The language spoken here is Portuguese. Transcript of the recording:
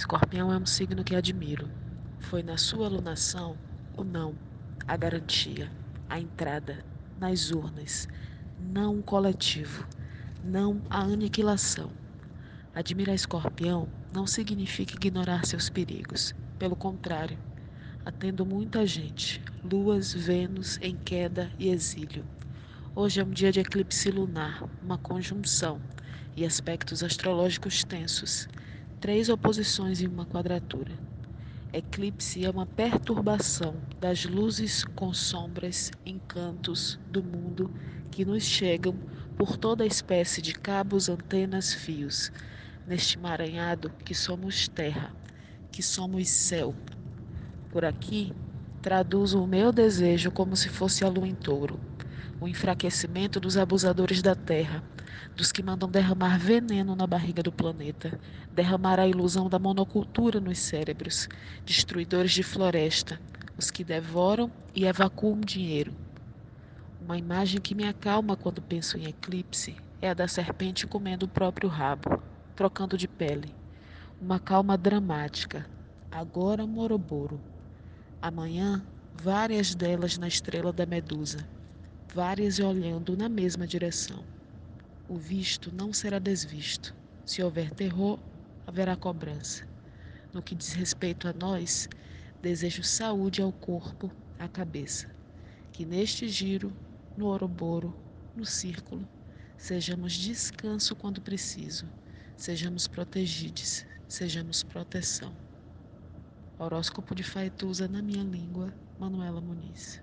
Escorpião é um signo que admiro. Foi na sua alunação o não, a garantia, a entrada, nas urnas, não o coletivo, não a aniquilação. Admirar Escorpião não significa ignorar seus perigos. Pelo contrário, atendo muita gente, luas, Vênus em queda e exílio. Hoje é um dia de eclipse lunar, uma conjunção e aspectos astrológicos tensos, três oposições e uma quadratura. Eclipse é uma perturbação das luzes com sombras, encantos do mundo que nos chegam por toda espécie de cabos, antenas, fios, neste emaranhado que somos terra, que somos céu. Por aqui, traduzo o meu desejo como se fosse a lua em touro, o enfraquecimento dos abusadores da terra, dos que mandam derramar veneno na barriga do planeta, derramar a ilusão da monocultura nos cérebros, destruidores de floresta, os que devoram e evacuam dinheiro. Uma imagem que me acalma quando penso em eclipse é a da serpente comendo o próprio rabo, trocando de pele. Uma calma dramática. Agora Moroboro. Amanhã, várias delas na estrela da Medusa, várias olhando na mesma direção. O visto não será desvisto. Se houver terror, haverá cobrança. No que diz respeito a nós, desejo saúde ao corpo, à cabeça. Que neste giro, no Oroboro, no círculo, sejamos descanso quando preciso Sejamos protegidos, sejamos proteção. Horóscopo de Faetusa na minha língua, Manuela Muniz.